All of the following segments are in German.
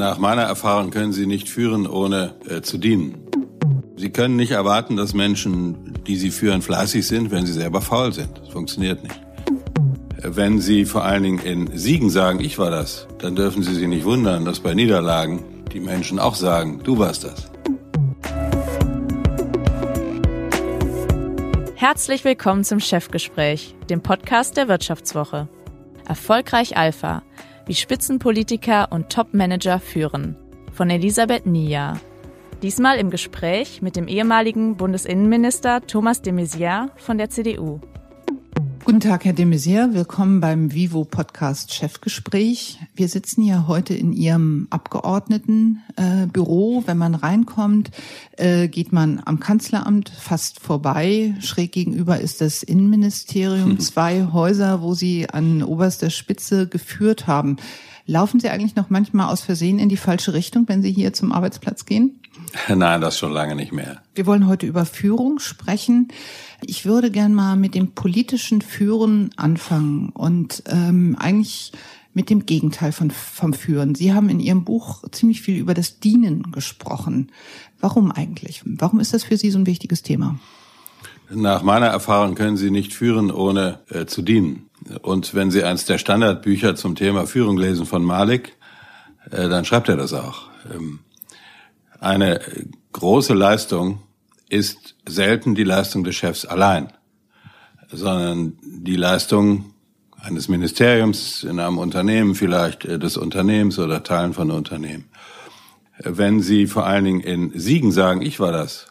Nach meiner Erfahrung können Sie nicht führen, ohne äh, zu dienen. Sie können nicht erwarten, dass Menschen, die Sie führen, fleißig sind, wenn sie selber faul sind. Das funktioniert nicht. Wenn Sie vor allen Dingen in Siegen sagen, ich war das, dann dürfen Sie sich nicht wundern, dass bei Niederlagen die Menschen auch sagen, du warst das. Herzlich willkommen zum Chefgespräch, dem Podcast der Wirtschaftswoche. Erfolgreich Alpha, wie Spitzenpolitiker und Topmanager führen. Von Elisabeth Nia. Diesmal im Gespräch mit dem ehemaligen Bundesinnenminister Thomas de Maizière von der CDU. Guten Tag, Herr de Maizière. Willkommen beim Vivo Podcast Chefgespräch. Wir sitzen ja heute in Ihrem Abgeordnetenbüro. Äh, Wenn man reinkommt, äh, geht man am Kanzleramt fast vorbei. Schräg gegenüber ist das Innenministerium. Zwei Häuser, wo Sie an oberster Spitze geführt haben. Laufen Sie eigentlich noch manchmal aus Versehen in die falsche Richtung, wenn Sie hier zum Arbeitsplatz gehen? Nein, das schon lange nicht mehr. Wir wollen heute über Führung sprechen. Ich würde gern mal mit dem politischen Führen anfangen und ähm, eigentlich mit dem Gegenteil von, vom Führen. Sie haben in Ihrem Buch ziemlich viel über das Dienen gesprochen. Warum eigentlich? Warum ist das für Sie so ein wichtiges Thema? Nach meiner Erfahrung können Sie nicht führen, ohne äh, zu dienen. Und wenn Sie eins der Standardbücher zum Thema Führung lesen von Malik, äh, dann schreibt er das auch. Ähm, eine große Leistung ist selten die Leistung des Chefs allein, sondern die Leistung eines Ministeriums in einem Unternehmen, vielleicht äh, des Unternehmens oder Teilen von Unternehmen. Wenn Sie vor allen Dingen in Siegen sagen, ich war das,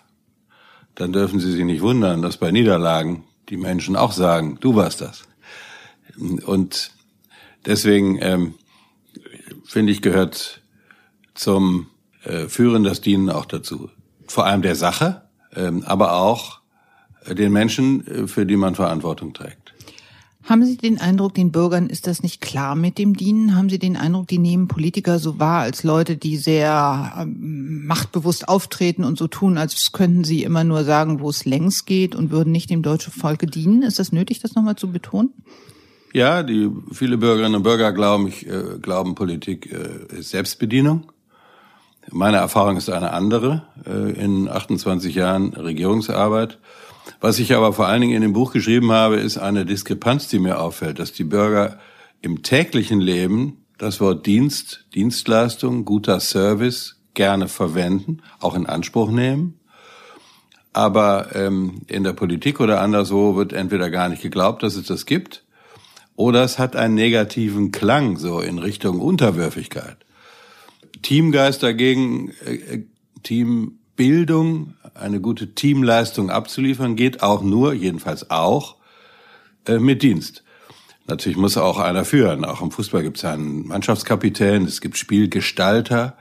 dann dürfen Sie sich nicht wundern, dass bei Niederlagen die Menschen auch sagen, du warst das. Und deswegen ähm, finde ich, gehört zum äh, Führen das Dienen auch dazu. Vor allem der Sache, ähm, aber auch den Menschen, äh, für die man Verantwortung trägt. Haben Sie den Eindruck, den Bürgern ist das nicht klar mit dem Dienen? Haben Sie den Eindruck, die nehmen Politiker so wahr als Leute, die sehr ähm, machtbewusst auftreten und so tun, als könnten sie immer nur sagen, wo es längst geht und würden nicht dem deutschen Volke dienen? Ist das nötig, das nochmal zu betonen? Ja, die viele Bürgerinnen und Bürger glauben, ich äh, glauben, Politik äh, ist Selbstbedienung. Meine Erfahrung ist eine andere äh, in 28 Jahren Regierungsarbeit. Was ich aber vor allen Dingen in dem Buch geschrieben habe, ist eine Diskrepanz, die mir auffällt, dass die Bürger im täglichen Leben das Wort Dienst, Dienstleistung, guter Service gerne verwenden, auch in Anspruch nehmen. Aber ähm, in der Politik oder anderswo wird entweder gar nicht geglaubt, dass es das gibt, oder es hat einen negativen Klang so in Richtung Unterwürfigkeit. Teamgeist dagegen, äh, Teambildung, eine gute Teamleistung abzuliefern, geht auch nur, jedenfalls auch, äh, mit Dienst. Natürlich muss auch einer führen. Auch im Fußball gibt es einen Mannschaftskapitän, es gibt Spielgestalter,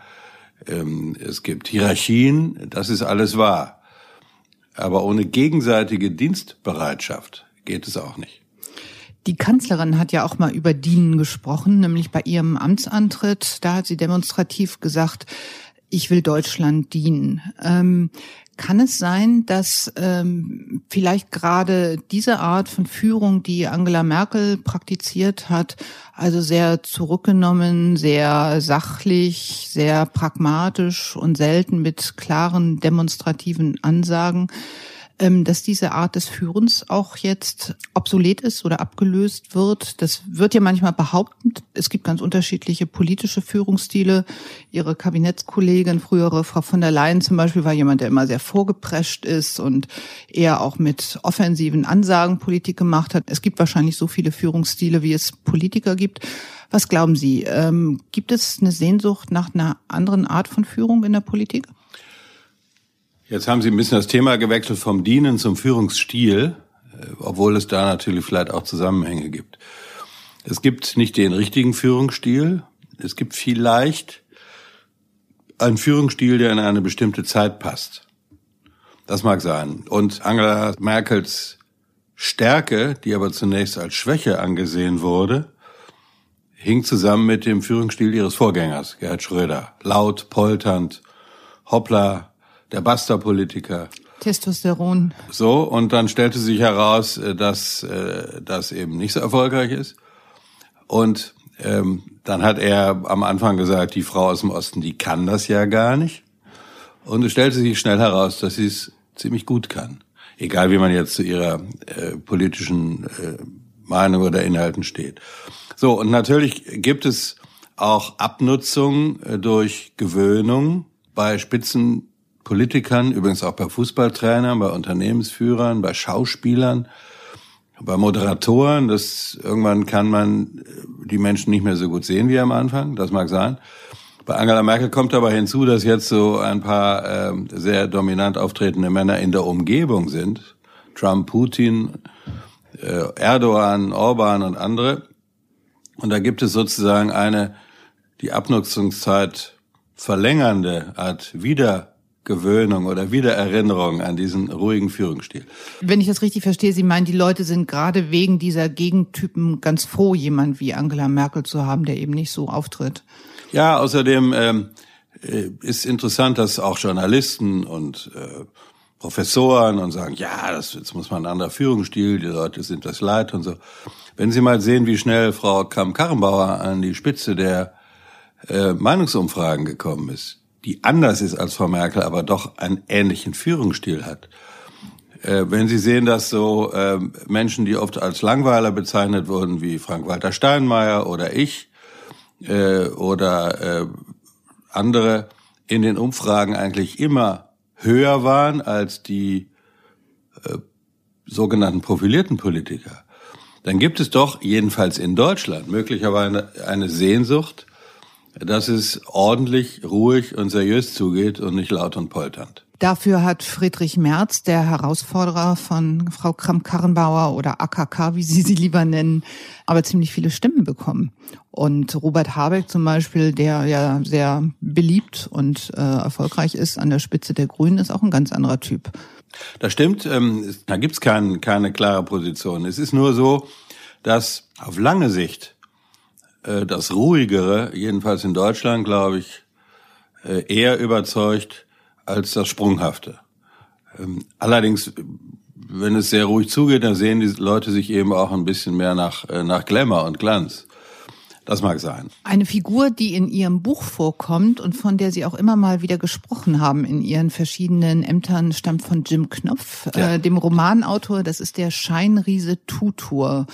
ähm, es gibt Hierarchien, das ist alles wahr. Aber ohne gegenseitige Dienstbereitschaft geht es auch nicht. Die Kanzlerin hat ja auch mal über Dienen gesprochen, nämlich bei ihrem Amtsantritt. Da hat sie demonstrativ gesagt, ich will Deutschland dienen. Ähm, kann es sein, dass ähm, vielleicht gerade diese Art von Führung, die Angela Merkel praktiziert hat, also sehr zurückgenommen, sehr sachlich, sehr pragmatisch und selten mit klaren demonstrativen Ansagen, dass diese Art des Führens auch jetzt obsolet ist oder abgelöst wird. Das wird ja manchmal behauptet. Es gibt ganz unterschiedliche politische Führungsstile. Ihre Kabinettskollegin, frühere Frau von der Leyen zum Beispiel, war jemand, der immer sehr vorgeprescht ist und eher auch mit offensiven Ansagen Politik gemacht hat. Es gibt wahrscheinlich so viele Führungsstile, wie es Politiker gibt. Was glauben Sie? Ähm, gibt es eine Sehnsucht nach einer anderen Art von Führung in der Politik? Jetzt haben Sie ein bisschen das Thema gewechselt vom Dienen zum Führungsstil, äh, obwohl es da natürlich vielleicht auch Zusammenhänge gibt. Es gibt nicht den richtigen Führungsstil. Es gibt vielleicht einen Führungsstil, der in eine bestimmte Zeit passt. Das mag sein. Und Angela Merkels Stärke, die aber zunächst als Schwäche angesehen wurde, hing zusammen mit dem Führungsstil ihres Vorgängers, Gerhard Schröder. Laut, polternd, hoppla, der Basta-Politiker. Testosteron. So, und dann stellte sich heraus, äh, dass äh, das eben nicht so erfolgreich ist. Und Ähm, dann hat er am Anfang gesagt, die Frau aus dem Osten, die kann das ja gar nicht. Und es stellte sich schnell heraus, dass sie es ziemlich gut kann. Egal wie man jetzt zu ihrer äh, politischen äh, Meinung oder Inhalten steht. So, und natürlich gibt es auch Abnutzung äh, durch Gewöhnung bei Spitzenpolitikern, übrigens auch bei Fußballtrainern, bei Unternehmensführern, bei Schauspielern, bei Moderatoren. Das irgendwann kann man äh, die Menschen nicht mehr so gut sehen wie am Anfang. Das mag sein. Bei Angela Merkel kommt aber hinzu, dass jetzt so ein paar äh, sehr dominant auftretende Männer in der Umgebung sind. Trump, Putin, äh, Erdogan, Orban und andere. Und da gibt es sozusagen eine die Abnutzungszeit verlängernde Art Wiedergewöhnung oder Wiedererinnerung an diesen ruhigen Führungsstil. Wenn ich das richtig verstehe, Sie meinen, die Leute sind gerade wegen dieser Gegentypen ganz froh, jemand wie Angela Merkel zu haben, der eben nicht so auftritt. Ja, außerdem ähm, äh, ist interessant, dass auch Journalisten und äh, Professoren und sagen, ja, das, jetzt muss man ein anderer Führungsstil, die Leute sind das leid und so. Wenn Sie mal sehen, wie schnell Frau Kramp-Karrenbauer an die Spitze der äh, Meinungsumfragen gekommen ist, die anders ist als Frau Merkel, aber doch einen ähnlichen Führungsstil hat. Äh, wenn Sie sehen, dass so äh, Menschen, die oft als Langweiler bezeichnet wurden, wie Frank-Walter Steinmeier oder ich äh, oder äh, andere, in den Umfragen eigentlich immer höher waren als die sogenannten profilierten Politiker, dann gibt es doch jedenfalls in Deutschland möglicherweise eine Sehnsucht dass es ordentlich, ruhig und seriös zugeht und nicht laut und polternd. Dafür hat Friedrich Merz, der Herausforderer von Frau Kramp-Karrenbauer oder AKK, wie Sie sie lieber nennen, aber ziemlich viele Stimmen bekommen. Und Robert Habeck zum Beispiel, der ja sehr beliebt und äh, erfolgreich ist an der Spitze der Grünen, ist auch ein ganz anderer Typ. Das stimmt. Ähm, da gibt's kein, keine klare Position. Es ist nur so, dass auf lange Sicht äh, das Ruhigere, jedenfalls in Deutschland, glaube ich, äh, eher überzeugt als das Sprunghafte. Ähm, allerdings, wenn es sehr ruhig zugeht, dann sehen die Leute sich eben auch ein bisschen mehr nach, äh, nach Glamour und Glanz. Das mag sein. Eine Figur, die in Ihrem Buch vorkommt und von der Sie auch immer mal wieder gesprochen haben in Ihren verschiedenen Ämtern, stammt von Jim Knopf, ja. äh, dem Romanautor. Das ist der Scheinriese Tutor.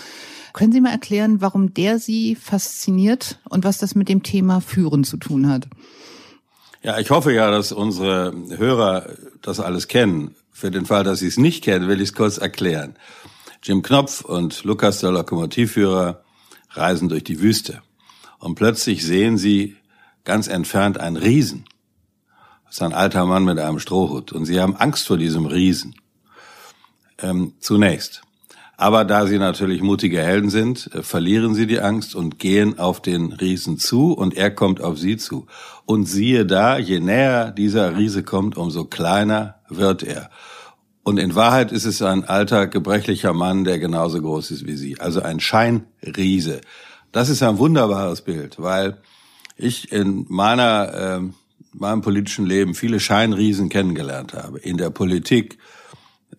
Können Sie mal erklären, warum der Sie fasziniert und was das mit dem Thema Führen zu tun hat? Ja, ich hoffe ja, dass unsere Hörer das alles kennen. Für den Fall, dass sie es nicht kennen, will ich es kurz erklären. Jim Knopf und Lukas, der Lokomotivführer, reisen durch die Wüste. Und plötzlich sehen sie ganz entfernt einen Riesen. Das ist ein alter Mann mit einem Strohhut. Und sie haben Angst vor diesem Riesen. Ähm, zunächst. Aber da sie natürlich mutige Helden sind, äh, verlieren sie die Angst und gehen auf den Riesen zu und er kommt auf sie zu. Und siehe da, je näher dieser Riese kommt, umso kleiner wird er. Und in Wahrheit ist es ein alter, gebrechlicher Mann, der genauso groß ist wie sie. Also ein Scheinriese. Das ist ein wunderbares Bild, weil ich in meiner, äh, meinem politischen Leben viele Scheinriesen kennengelernt habe. In der Politik,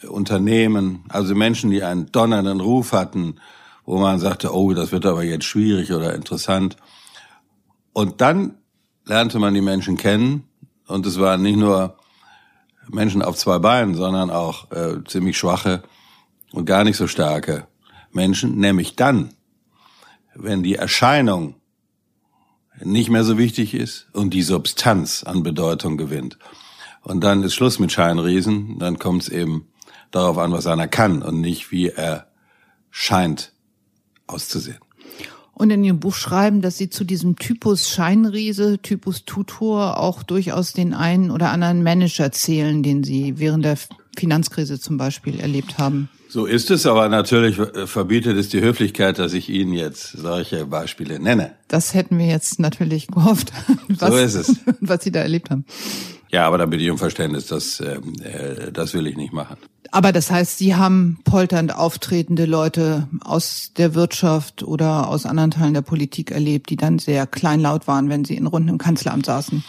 Unternehmen, also Menschen, die einen donnernden Ruf hatten, wo man sagte, oh, das wird aber jetzt schwierig oder interessant. Und dann lernte man die Menschen kennen und es waren nicht nur Menschen auf zwei Beinen, sondern auch äh, ziemlich schwache und gar nicht so starke Menschen, nämlich dann, wenn die Erscheinung nicht mehr so wichtig ist und die Substanz an Bedeutung gewinnt. Und dann ist Schluss mit Scheinriesen, dann kommt es eben darauf an, was einer kann und nicht wie er scheint auszusehen. Und in Ihrem Buch schreiben, dass Sie zu diesem Typus Scheinriese, Typus Tutor auch durchaus den einen oder anderen Manager zählen, den Sie während der Finanzkrise zum Beispiel erlebt haben. So ist es, aber natürlich verbietet es die Höflichkeit, dass ich Ihnen jetzt solche Beispiele nenne. Das hätten wir jetzt natürlich gehofft, was, so ist es. was Sie da erlebt haben. Ja, aber da bitte ich um Verständnis, das, äh, das will ich nicht machen. Aber das heißt, Sie haben polternd auftretende Leute aus der Wirtschaft oder aus anderen Teilen der Politik erlebt, die dann sehr kleinlaut waren, wenn sie in Runden im Kanzleramt saßen.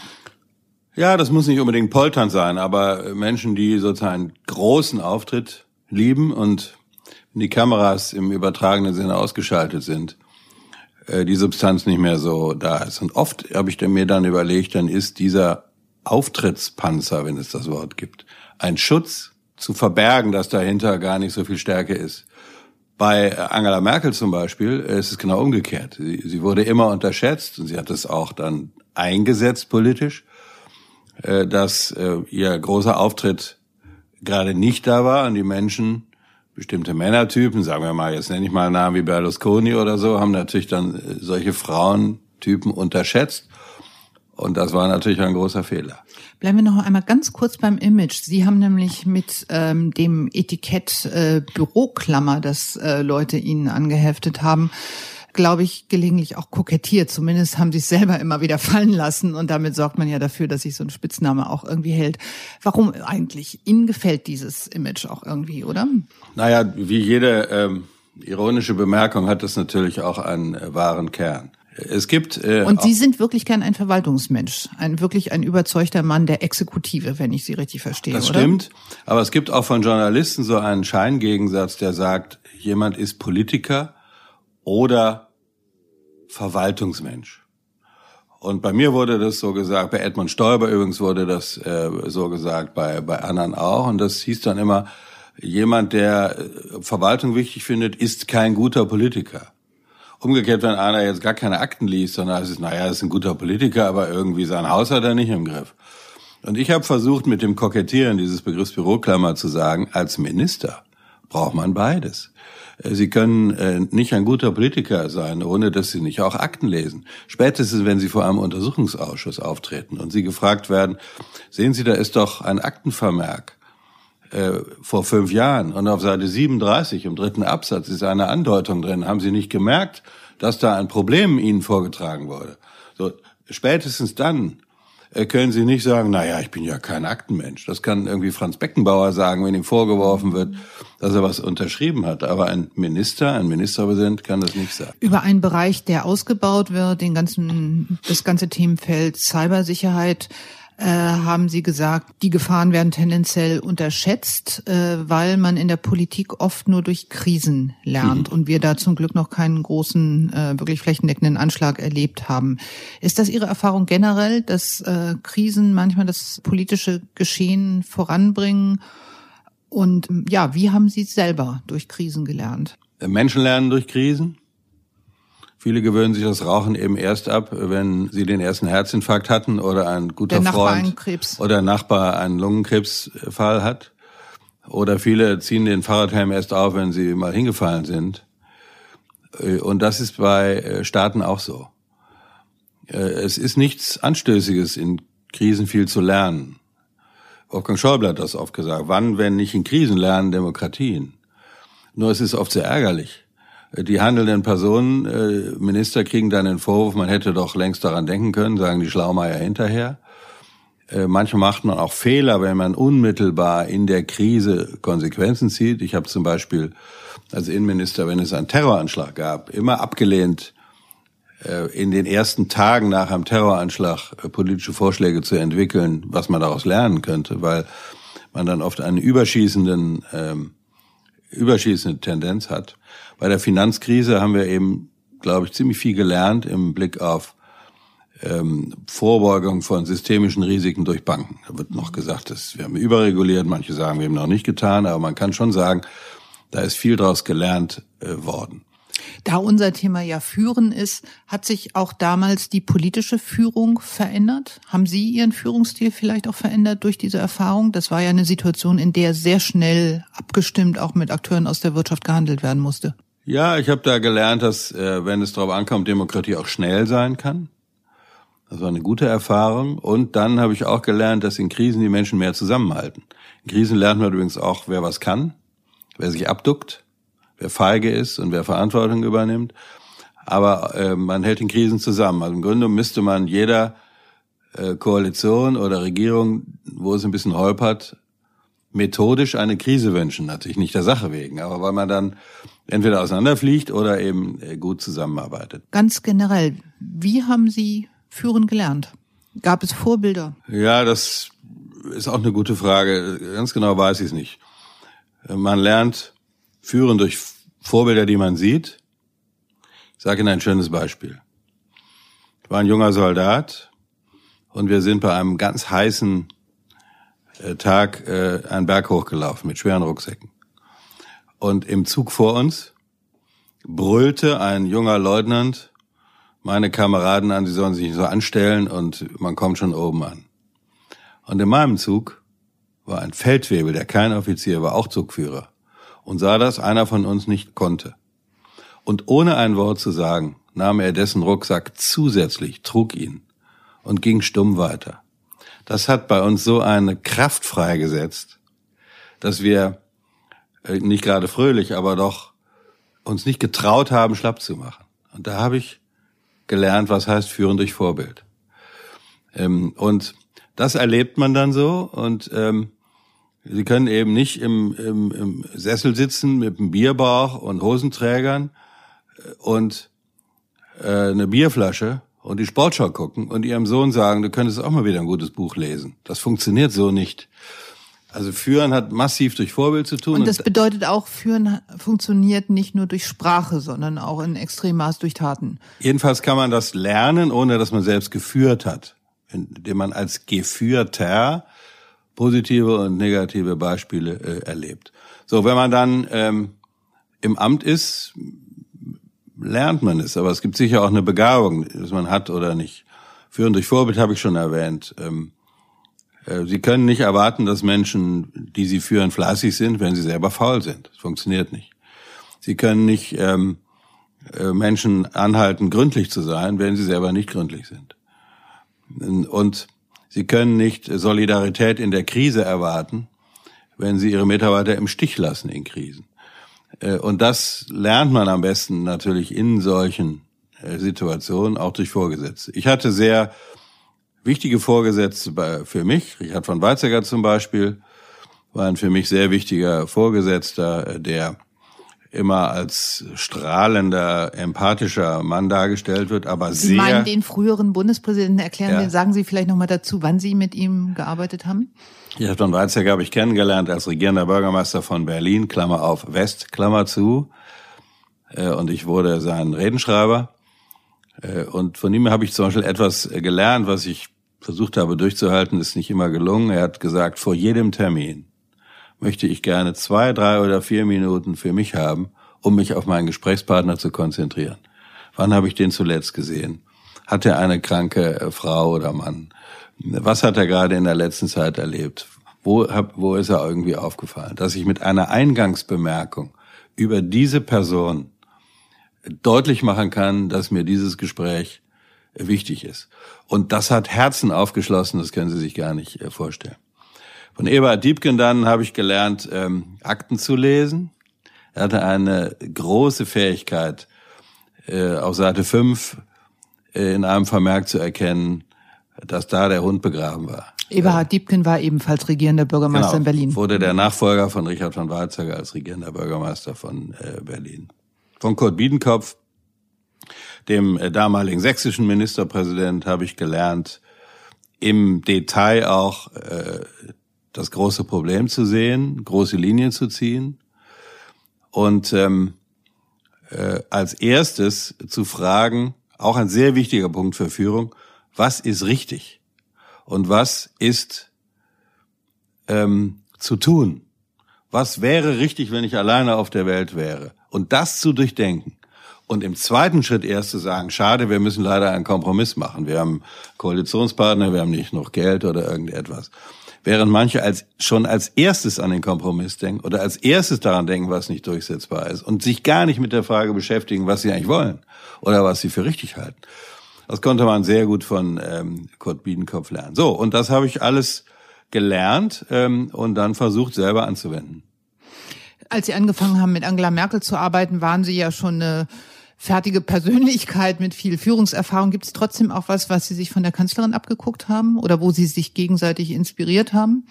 Ja, das muss nicht unbedingt polternd sein, aber Menschen, die sozusagen großen Auftritt lieben und wenn die Kameras im übertragenen Sinne ausgeschaltet sind, äh, die Substanz nicht mehr so da ist. Und oft habe ich mir dann überlegt, dann ist dieser Auftrittspanzer, wenn es das Wort gibt, ein Schutz zu verbergen, dass dahinter gar nicht so viel Stärke ist. Bei Angela Merkel zum Beispiel ist es genau umgekehrt. Sie, sie wurde immer unterschätzt und sie hat es auch dann eingesetzt politisch, äh, dass äh, ihr großer Auftritt gerade nicht da war und die Menschen, bestimmte Männertypen, sagen wir mal, jetzt nenne ich mal Namen wie Berlusconi oder so, haben natürlich dann äh, solche Frauentypen unterschätzt. Und das war natürlich ein großer Fehler. Bleiben wir noch einmal ganz kurz beim Image. Sie haben nämlich mit ähm, dem Etikett äh, Büroklammer, das äh, Leute Ihnen angeheftet haben, glaube ich, gelegentlich auch kokettiert. Zumindest haben sie es selber immer wieder fallen lassen und damit sorgt man ja dafür, dass sich so ein Spitzname auch irgendwie hält. Warum eigentlich? Ihnen gefällt dieses Image auch irgendwie, oder? Naja, wie jede ähm, ironische Bemerkung hat es natürlich auch einen äh, wahren Kern. Es gibt äh, und Sie sind wirklich gern ein Verwaltungsmensch, ein wirklich ein überzeugter Mann der Exekutive, wenn ich Sie richtig verstehe. Das oder? stimmt, aber es gibt auch von Journalisten so einen Scheingegensatz, der sagt, jemand ist Politiker oder Verwaltungsmensch. Und bei mir wurde das so gesagt, bei Edmund Stoiber übrigens wurde das äh, so gesagt, bei, bei anderen auch. Und das hieß dann immer, jemand, der äh, Verwaltung wichtig findet, ist kein guter Politiker. Umgekehrt, wenn einer jetzt gar keine Akten liest, sondern es ist, naja, ist ein guter Politiker, aber irgendwie sein Haus hat er nicht im Griff. Und ich habe versucht, mit dem Kokettieren dieses Begriffs Büroklammer zu sagen, als Minister braucht man beides. Äh, sie können äh, nicht ein guter Politiker sein, ohne dass Sie nicht auch Akten lesen. Spätestens, wenn Sie vor einem Untersuchungsausschuss auftreten und Sie gefragt werden, sehen Sie, da ist doch ein Aktenvermerk äh, vor fünf Jahren und auf Seite 37 im dritten Absatz ist eine Andeutung drin. Haben Sie nicht gemerkt, dass da ein Problem Ihnen vorgetragen wurde? So, spätestens dann können Sie nicht sagen, na ja, ich bin ja kein Aktenmensch. Das kann irgendwie Franz Beckenbauer sagen, wenn ihm vorgeworfen wird, dass er was unterschrieben hat. Aber ein Minister, ein Ministerpräsident kann das nicht sagen. Über einen Bereich, der ausgebaut wird, den ganzen, das ganze Themenfeld Cybersicherheit, äh, haben Sie gesagt, die Gefahren werden tendenziell unterschätzt, äh, weil man in der Politik oft nur durch Krisen lernt mhm. und wir da zum Glück noch keinen großen, äh, wirklich flächendeckenden Anschlag erlebt haben. Ist das Ihre Erfahrung generell, dass äh, Krisen manchmal das politische Geschehen voranbringen? Und ja, wie haben Sie selber durch Krisen gelernt? Menschen lernen durch Krisen. Viele gewöhnen sich das Rauchen eben erst ab, wenn sie den ersten Herzinfarkt hatten oder ein guter Der Freund oder Nachbar einen Lungenkrebsfall hat. Oder viele ziehen den Fahrradhelm erst auf, wenn sie mal hingefallen sind. Und das ist bei äh, Staaten auch so. Äh, es ist nichts Anstößiges, in Krisen viel zu lernen. Wolfgang Schäuble hat das oft gesagt. Wann, wenn nicht in Krisen lernen Demokratien? Nur es ist oft sehr ärgerlich die handelnden Personen, äh, Minister kriegen dann den Vorwurf, man hätte doch längst daran denken können, sagen die Schlaumeier hinterher. Äh, manchmal macht man auch Fehler, wenn man unmittelbar in der Krise Konsequenzen zieht. Ich habe zum Beispiel als Innenminister, wenn es einen Terroranschlag gab, immer abgelehnt, äh, in den ersten Tagen nach einem Terroranschlag äh, politische Vorschläge zu entwickeln, was man daraus lernen könnte, weil man dann oft einen überschießenden, ähm, überschießende Tendenz hat. Bei der Finanzkrise haben wir eben, glaube ich, ziemlich viel gelernt im Blick auf ähm, Vorbeugung von systemischen Risiken durch Banken. Da wird noch gesagt, dass wir haben überreguliert, manche sagen, wir haben noch nicht getan, aber man kann schon sagen, da ist viel daraus gelernt äh, worden. Da unser Thema ja Führen ist, hat sich auch damals die politische Führung verändert? Haben Sie Ihren Führungsstil vielleicht auch verändert durch diese Erfahrung? Das war ja eine Situation, in der sehr schnell abgestimmt auch mit Akteuren aus der Wirtschaft gehandelt werden musste. Ja, ich habe da gelernt, dass äh, wenn es darauf ankommt, Demokratie auch schnell sein kann. Das war eine gute Erfahrung. Und dann habe ich auch gelernt, dass in Krisen die Menschen mehr zusammenhalten. In Krisen lernt man übrigens auch, wer was kann, wer sich abduckt, wer feige ist und wer Verantwortung übernimmt. Aber äh, man hält in Krisen zusammen. Also im Grunde müsste man jeder äh, Koalition oder Regierung, wo es ein bisschen holpert, methodisch eine Krise wünschen. Natürlich nicht der Sache wegen, aber weil man dann entweder auseinanderfliegt oder eben äh, gut zusammenarbeitet. Ganz generell, wie haben Sie führen gelernt? Gab es Vorbilder? Ja, das ist auch eine gute Frage. Ganz genau weiß ich es nicht. Man lernt führen durch Vorbilder, die man sieht. Ich sage Ihnen ein schönes Beispiel. Ich war ein junger Soldat und wir sind bei einem ganz heißen äh, Tag äh, einen Berg hochgelaufen mit schweren Rucksäcken. Und im Zug vor uns brüllte ein junger Leutnant meine Kameraden an, sie sollen sich nicht so anstellen und man kommt schon oben an. Und in meinem Zug war ein Feldwebel, der kein Offizier war, auch Zugführer, und sah, dass einer von uns nicht konnte. Und ohne ein Wort zu sagen, nahm er dessen Rucksack zusätzlich, trug ihn und ging stumm weiter. Das hat bei uns so eine Kraft freigesetzt, dass wir äh, nicht gerade fröhlich, aber doch uns nicht getraut haben, schlapp zu machen. Und da habe ich gelernt, was heißt führen durch Vorbild. Ähm, und das erlebt man dann so und ähm, Sie können eben nicht im, im, im Sessel sitzen mit einem Bierbauch und Hosenträgern äh, und äh, eine Bierflasche und die Sportschau gucken und ihrem Sohn sagen, du könntest auch mal wieder ein gutes Buch lesen. Das funktioniert so nicht. Also führen hat massiv durch Vorbild zu tun. Und das bedeutet auch, führen funktioniert nicht nur durch Sprache, sondern auch in Extremmaß durch Taten. Jedenfalls kann man das lernen, ohne dass man selbst geführt hat. Indem man als Geführter positive und negative Beispiele äh, erlebt. So, wenn man dann ähm, im Amt ist, lernt man es. Aber es gibt sicher auch eine Begabung, dass man hat oder nicht. Führen durch Vorbild habe ich schon erwähnt. Ähm, äh, Sie können nicht erwarten, dass Menschen, die Sie führen, fleißig sind, wenn sie selber faul sind. Das funktioniert nicht. Sie können nicht ähm, äh, Menschen anhalten, gründlich zu sein, wenn sie selber nicht gründlich sind. Und Sie können nicht Solidarität in der Krise erwarten, wenn Sie Ihre Mitarbeiter im Stich lassen in Krisen. Äh, und das lernt man am besten natürlich in solchen Situationen, auch durch Vorgesetzte. Ich hatte sehr wichtige Vorgesetzte für mich. Richard von Weizsäcker zum Beispiel war ein für mich sehr wichtiger Vorgesetzter, der immer als strahlender, empathischer Mann dargestellt wird, aber Sie sehr. Sie meinen den früheren Bundespräsidenten erklären, ja. sagen Sie vielleicht nochmal dazu, wann Sie mit ihm gearbeitet haben? Richard von Weizsäcker habe ich kennengelernt als regierender Bürgermeister von Berlin, Klammer auf West, Klammer zu. Äh, und ich wurde sein Redenschreiber. Äh, und von ihm habe ich zum Beispiel etwas gelernt, was ich versucht habe durchzuhalten, ist nicht immer gelungen. Er hat gesagt, vor jedem Termin möchte ich gerne zwei, drei oder vier Minuten für mich haben, um mich auf meinen Gesprächspartner zu konzentrieren. Wann habe ich den zuletzt gesehen? Hat er eine kranke äh, Frau oder Mann? Was hat er gerade in der letzten Zeit erlebt? Wo, wo ist er irgendwie aufgefallen? Dass ich mit einer Eingangsbemerkung über diese Person deutlich machen kann, dass mir dieses Gespräch wichtig ist. Und das hat Herzen aufgeschlossen, das können Sie sich gar nicht äh, vorstellen. Von Eberhard Diebken dann habe ich gelernt, ähm, Akten zu lesen. Er hatte eine große Fähigkeit, äh, auf Seite 5 äh, in einem Vermerk zu erkennen, dass da der Hund begraben war. Eberhard Diebken war ebenfalls regierender Bürgermeister genau, in Berlin. Wurde der Nachfolger von Richard von Weizsäcker als regierender Bürgermeister von äh, Berlin. Von Kurt Biedenkopf dem äh, damaligen sächsischen Ministerpräsident habe ich gelernt, im Detail auch äh, das große Problem zu sehen, große Linien zu ziehen und ähm, äh, als erstes zu fragen, auch ein sehr wichtiger Punkt für Führung, was ist richtig und was ist ähm, zu tun? Was wäre richtig, wenn ich alleine auf der Welt wäre? Und das zu durchdenken. Und im zweiten Schritt erst zu sagen, schade, wir müssen leider einen Kompromiss machen. Wir haben Koalitionspartner, wir haben nicht noch Geld oder irgendetwas. Während manche als, schon als erstes an den Kompromiss denken oder als erstes daran denken, was nicht durchsetzbar ist und sich gar nicht mit der Frage beschäftigen, was sie eigentlich wollen oder was sie für richtig halten. Das konnte man sehr gut von ähm, Kurt Biedenkopf lernen. So, und das habe ich alles gelernt ähm, und dann versucht selber anzuwenden. Als Sie angefangen haben, mit Angela Merkel zu arbeiten, waren Sie ja schon eine fertige Persönlichkeit mit viel Führungserfahrung. Gibt es trotzdem auch was, was Sie sich von der Kanzlerin abgeguckt haben oder wo Sie sich gegenseitig inspiriert haben?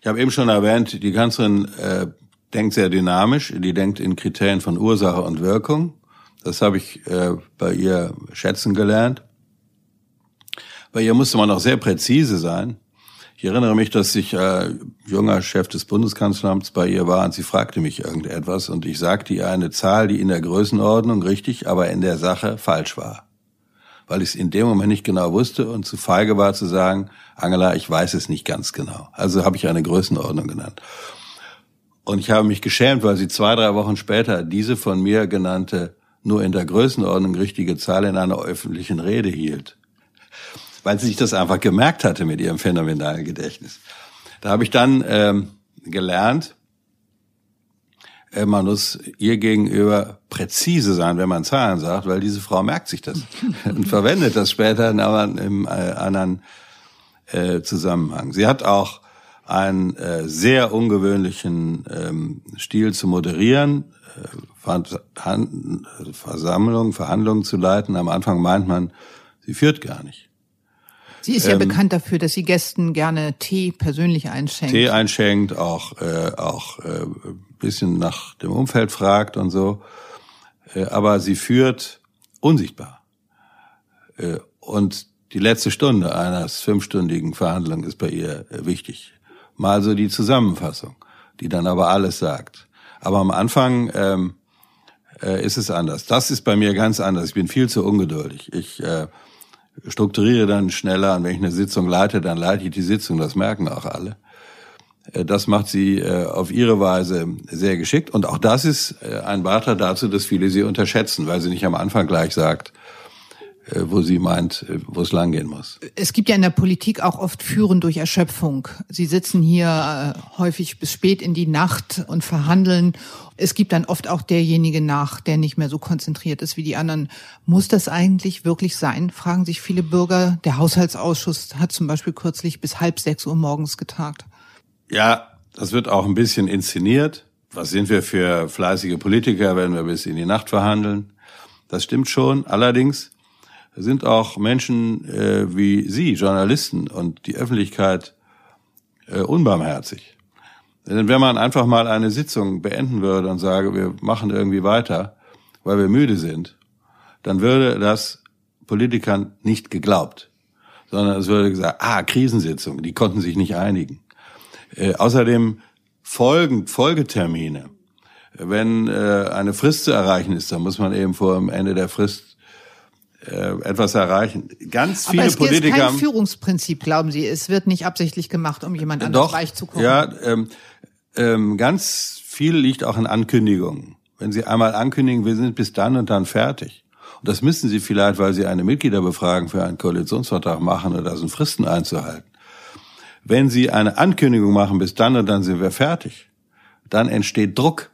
Ich habe eben schon erwähnt, die Kanzlerin äh, denkt sehr dynamisch. Die denkt in Kriterien von Ursache und Wirkung. Das habe ich äh, bei ihr schätzen gelernt. Bei ihr musste man auch sehr präzise sein. Ich erinnere mich, dass ich äh, junger Chef des Bundeskanzleramts bei ihr war und sie fragte mich irgendetwas und ich sagte ihr eine Zahl, die in der Größenordnung richtig, aber in der Sache falsch war. Weil ich es in dem Moment nicht genau wusste und zu feige war zu sagen, Angela, ich weiß es nicht ganz genau. Also habe ich eine Größenordnung genannt. Und ich habe mich geschämt, weil sie zwei, drei Wochen später diese von mir genannte, nur in der Größenordnung richtige Zahl in einer öffentlichen Rede hielt weil sie sich das einfach gemerkt hatte mit ihrem phänomenalen Gedächtnis. Da habe ich dann ähm, gelernt, äh, man muss ihr gegenüber präzise sein, wenn man Zahlen sagt, weil diese Frau merkt sich das und verwendet das später in einem äh, anderen äh, Zusammenhang. Sie hat auch einen äh, sehr ungewöhnlichen ähm, Stil zu moderieren, äh, Versammlungen, Verhandlungen zu leiten. Am Anfang meint man, sie führt gar nicht. Sie ist ja ähm, bekannt dafür, dass sie Gästen gerne Tee persönlich einschenkt. Tee einschenkt, auch äh, auch äh, bisschen nach dem Umfeld fragt und so. Äh, aber sie führt unsichtbar. Äh, und die letzte Stunde eines fünfstündigen Verhandlung ist bei ihr äh, wichtig. Mal so die Zusammenfassung, die dann aber alles sagt. Aber am Anfang ähm, äh, ist es anders. Das ist bei mir ganz anders. Ich bin viel zu ungeduldig. Ich äh, strukturiere dann schneller und wenn ich eine Sitzung leite, dann leite ich die Sitzung, das merken auch alle. Äh, das macht sie äh, auf ihre Weise sehr geschickt und auch das ist äh, ein Beitrag dazu, dass viele sie unterschätzen, weil sie nicht am Anfang gleich sagt, wo sie meint, äh, wo es langgehen muss. Es gibt ja in der Politik auch oft Führen durch Erschöpfung. Sie sitzen hier äh, häufig bis spät in die Nacht und verhandeln. Es gibt dann oft auch derjenige nach, der nicht mehr so konzentriert ist wie die anderen. Muss das eigentlich wirklich sein? Fragen sich viele Bürger. Der Haushaltsausschuss hat zum Beispiel kürzlich bis halb sechs Uhr morgens getagt. Ja, das wird auch ein bisschen inszeniert. Was sind wir für fleißige Politiker, wenn wir bis in die Nacht verhandeln? Das stimmt schon. Allerdings sind auch Menschen äh, wie Sie, Journalisten und die Öffentlichkeit äh, unbarmherzig. Denn wenn man einfach mal eine Sitzung beenden würde und sage, wir machen irgendwie weiter, weil wir müde sind, dann würde das Politikern nicht geglaubt, sondern es würde gesagt, ah, Krisensitzung, die konnten sich nicht einigen. Äh, außerdem Folgen, Folgetermine. Wenn äh, eine Frist zu erreichen ist, dann muss man eben vor dem Ende der Frist äh, etwas erreichen. Ganz viele Aber es Politiker. Es kein Führungsprinzip, glauben Sie. Es wird nicht absichtlich gemacht, um jemand anderes Doch, weich zu kommen. Ja, ähm, ähm, ganz viel liegt auch in Ankündigungen. Wenn Sie einmal ankündigen, wir sind bis dann und dann fertig. Und das müssen Sie vielleicht, weil Sie eine Mitgliederbefragung für einen Koalitionsvertrag machen oder sind Fristen einzuhalten. Wenn Sie eine Ankündigung machen, bis dann und dann sind wir fertig, dann entsteht Druck,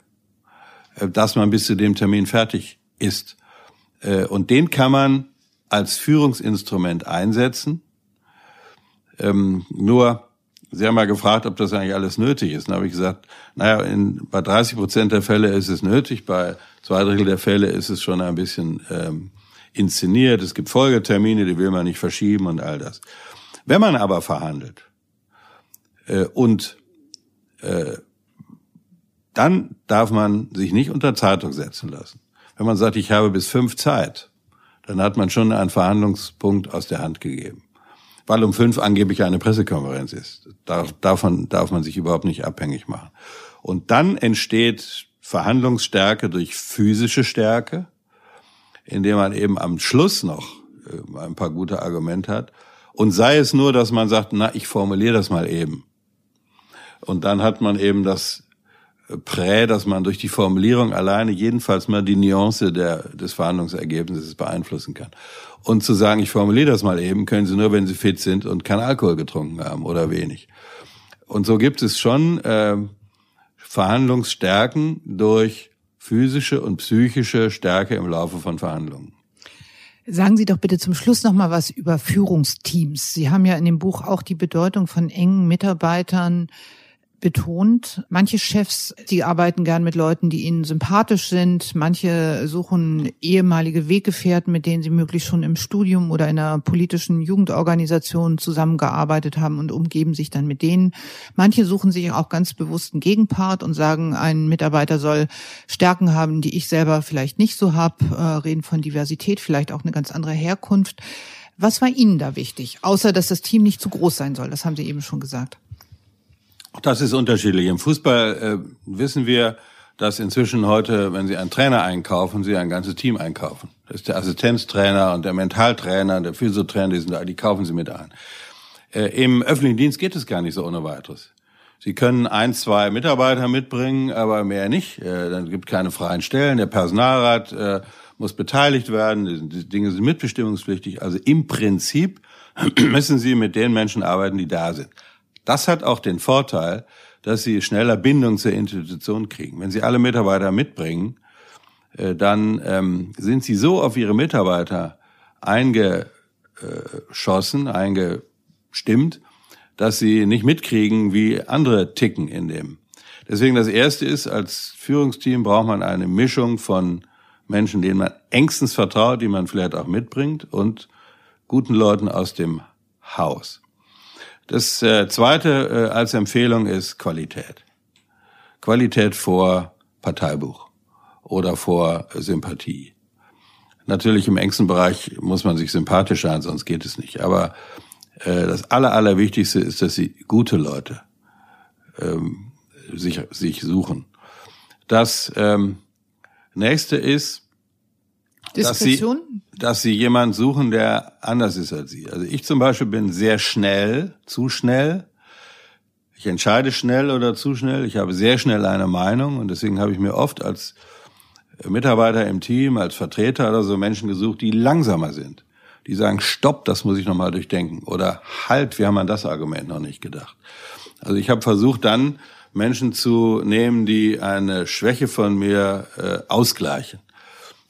äh, dass man bis zu dem Termin fertig ist. Äh, und den kann man als Führungsinstrument einsetzen. Ähm, nur, Sie haben mal gefragt, ob das eigentlich alles nötig ist. Dann habe ich gesagt, naja, in, bei 30 Prozent der Fälle ist es nötig, bei zwei Drittel der Fälle ist es schon ein bisschen ähm, inszeniert. Es gibt Folgetermine, die will man nicht verschieben und all das. Wenn man aber verhandelt äh, und äh, dann darf man sich nicht unter Zeitung setzen lassen. Wenn man sagt, ich habe bis fünf Zeit, dann hat man schon einen Verhandlungspunkt aus der Hand gegeben. Weil um fünf angeblich eine Pressekonferenz ist. Davon darf man sich überhaupt nicht abhängig machen. Und dann entsteht Verhandlungsstärke durch physische Stärke, indem man eben am Schluss noch äh, ein paar gute Argumente hat. Und sei es nur, dass man sagt, na, ich formuliere das mal eben. Und dann hat man eben das Prä, dass man durch die Formulierung alleine jedenfalls mal die Nuance der, des Verhandlungsergebnisses beeinflussen kann. Und zu sagen, ich formuliere das mal eben, können Sie nur, wenn Sie fit sind und keinen Alkohol getrunken haben oder wenig. Und so gibt es schon äh, Verhandlungsstärken durch physische und psychische Stärke im Laufe von Verhandlungen. Sagen Sie doch bitte zum Schluss noch mal was über Führungsteams. Sie haben ja in dem Buch auch die Bedeutung von engen Mitarbeitern betont. Manche Chefs, die arbeiten gern mit Leuten, die ihnen sympathisch sind. Manche suchen ehemalige Weggefährten, mit denen sie möglichst schon im Studium oder in einer politischen Jugendorganisation zusammengearbeitet haben und umgeben sich dann mit denen. Manche suchen sich auch ganz bewusst einen Gegenpart und sagen, ein Mitarbeiter soll Stärken haben, die ich selber vielleicht nicht so habe, äh, reden von Diversität, vielleicht auch eine ganz andere Herkunft. Was war Ihnen da wichtig? Außer, dass das Team nicht zu groß sein soll. Das haben Sie eben schon gesagt. Das ist unterschiedlich. Im Fußball äh, wissen wir, dass inzwischen heute, wenn Sie einen Trainer einkaufen, Sie ein ganzes Team einkaufen. Das ist der Assistenztrainer und der Mentaltrainer, der Physiotrainer, die, sind da, die kaufen Sie mit ein. Äh, Im öffentlichen Dienst geht es gar nicht so ohne weiteres. Sie können ein, zwei Mitarbeiter mitbringen, aber mehr nicht. Äh, dann gibt keine freien Stellen. Der Personalrat äh, muss beteiligt werden. Die Dinge sind mitbestimmungspflichtig. Also im Prinzip müssen Sie mit den Menschen arbeiten, die da sind. Das hat auch den Vorteil, dass sie schneller Bindung zur Institution kriegen. Wenn sie alle Mitarbeiter mitbringen, äh, dann ähm, sind sie so auf ihre Mitarbeiter eingeschossen, eingestimmt, dass sie nicht mitkriegen, wie andere ticken in dem. Deswegen das Erste ist, als Führungsteam braucht man eine Mischung von Menschen, denen man engstens vertraut, die man vielleicht auch mitbringt und guten Leuten aus dem Haus. Das äh, Zweite äh, als Empfehlung ist Qualität. Qualität vor Parteibuch oder vor Sympathie. Natürlich im engsten Bereich muss man sich sympathisch sein, sonst geht es nicht. Aber äh, das Aller, Allerwichtigste ist, dass sie gute Leute ähm, sich, sich suchen. Das ähm, nächste ist, dass sie, dass sie jemanden suchen, der anders ist als sie. Also ich zum Beispiel bin sehr schnell, zu schnell. Ich entscheide schnell oder zu schnell. Ich habe sehr schnell eine Meinung und deswegen habe ich mir oft als Mitarbeiter im Team, als Vertreter oder so Menschen gesucht, die langsamer sind. Die sagen, stopp, das muss ich nochmal durchdenken. Oder halt, wir haben an das Argument noch nicht gedacht. Also ich habe versucht dann Menschen zu nehmen, die eine Schwäche von mir äh, ausgleichen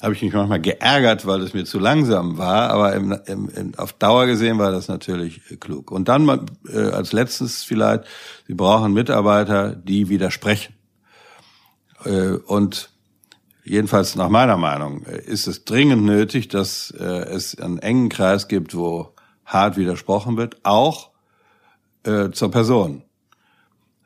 habe ich mich manchmal geärgert, weil es mir zu langsam war, aber im, im, im, auf Dauer gesehen war das natürlich äh, klug. Und dann äh, als letztes vielleicht, Sie brauchen Mitarbeiter, die widersprechen. Äh, und jedenfalls nach meiner Meinung äh, ist es dringend nötig, dass äh, es einen engen Kreis gibt, wo hart widersprochen wird, auch äh, zur Person.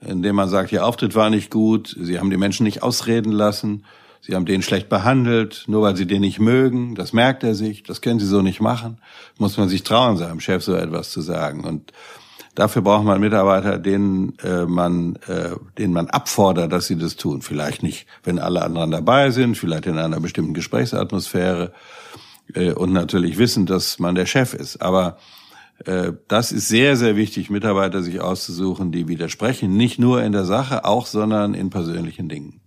Indem man sagt, Ihr Auftritt war nicht gut, Sie haben die Menschen nicht ausreden lassen, Sie haben den schlecht behandelt, nur weil Sie den nicht mögen. Das merkt er sich. Das können Sie so nicht machen. Muss man sich trauen, seinem Chef so etwas zu sagen. Und dafür braucht man Mitarbeiter, denen äh, man, äh, denen man abfordert, dass sie das tun. Vielleicht nicht, wenn alle anderen dabei sind, vielleicht in einer bestimmten Gesprächsatmosphäre äh, und natürlich wissen, dass man der Chef ist. Aber äh, das ist sehr, sehr wichtig, Mitarbeiter sich auszusuchen, die widersprechen, nicht nur in der Sache, auch, sondern in persönlichen Dingen.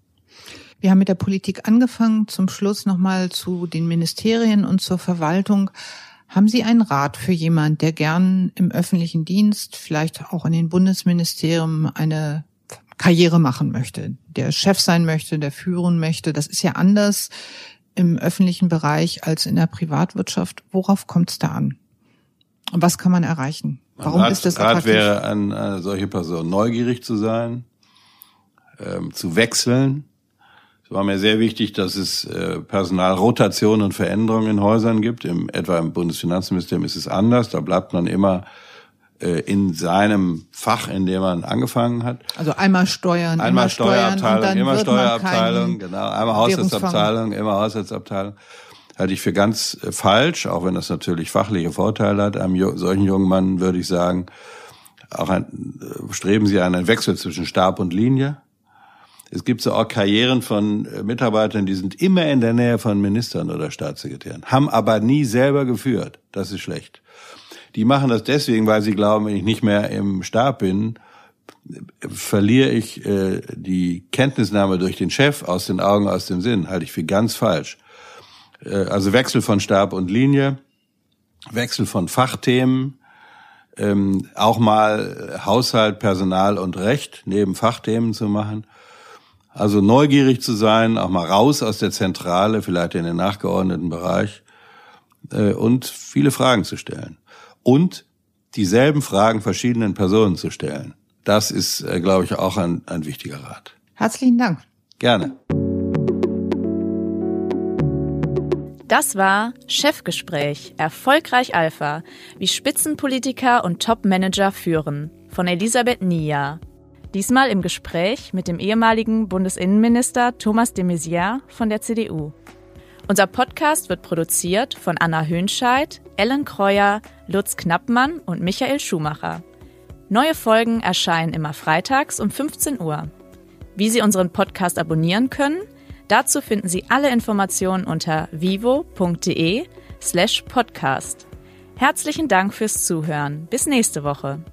Wir haben mit der Politik angefangen. Zum Schluss nochmal zu den Ministerien und zur Verwaltung. Haben Sie einen Rat für jemand, der gern im öffentlichen Dienst, vielleicht auch in den Bundesministerien eine Karriere machen möchte, der Chef sein möchte, der führen möchte? Das ist ja anders im öffentlichen Bereich als in der Privatwirtschaft. Worauf kommt es da an? Und was kann man erreichen? Warum Rat, ist das attraktiv? Rat wäre an eine solche Person neugierig zu sein, ähm, zu wechseln, war mir sehr wichtig, dass es äh, Personalrotation und Veränderungen in Häusern gibt. Im, etwa im Bundesfinanzministerium ist es anders. Da bleibt man immer äh, in seinem Fach, in dem man angefangen hat. Also einmal Steuern, einmal Steuerabteilung, immer Steuerabteilung, genau, einmal Haushaltsabteilung, immer Haushaltsabteilung. Halte ich für ganz äh, falsch, auch wenn das natürlich fachliche Vorteile hat. Einem solchen jungen Mann würde ich sagen, auch ein, äh, streben Sie einen Wechsel zwischen Stab und Linie. Es gibt so auch Karrieren von äh, Mitarbeitern, die sind immer in der Nähe von Ministern oder Staatssekretären, haben aber nie selber geführt. Das ist schlecht. Die machen das deswegen, weil sie glauben, wenn ich nicht mehr im Stab bin, verliere ich äh, die Kenntnisnahme durch den Chef aus den Augen, aus dem Sinn. Halte ich für ganz falsch. Äh, also Wechsel von Stab und Linie, Wechsel von Fachthemen, ähm, auch mal Haushalt, Personal und Recht neben Fachthemen zu machen also neugierig zu sein, auch mal raus aus der Zentrale, vielleicht in den nachgeordneten Bereich äh, und viele Fragen zu stellen. Und dieselben Fragen verschiedenen Personen zu stellen. Das ist, äh, glaube ich, auch ein, ein wichtiger Rat. Herzlichen Dank. Gerne. Das war Chefgespräch, Erfolgreich Alpha, wie Spitzenpolitiker und Topmanager führen von Elisabeth Nia. Diesmal im Gespräch mit dem ehemaligen Bundesinnenminister Thomas de Maizière von der CDU. Unser Podcast wird produziert von Anna Hönscheid, Ellen Kreuer, Lutz Knappmann und Michael Schumacher. Neue Folgen erscheinen immer freitags um 15 Uhr. Wie Sie unseren Podcast abonnieren können, dazu finden Sie alle Informationen unter vivo.de slash podcast. Herzlichen Dank fürs Zuhören. Bis nächste Woche.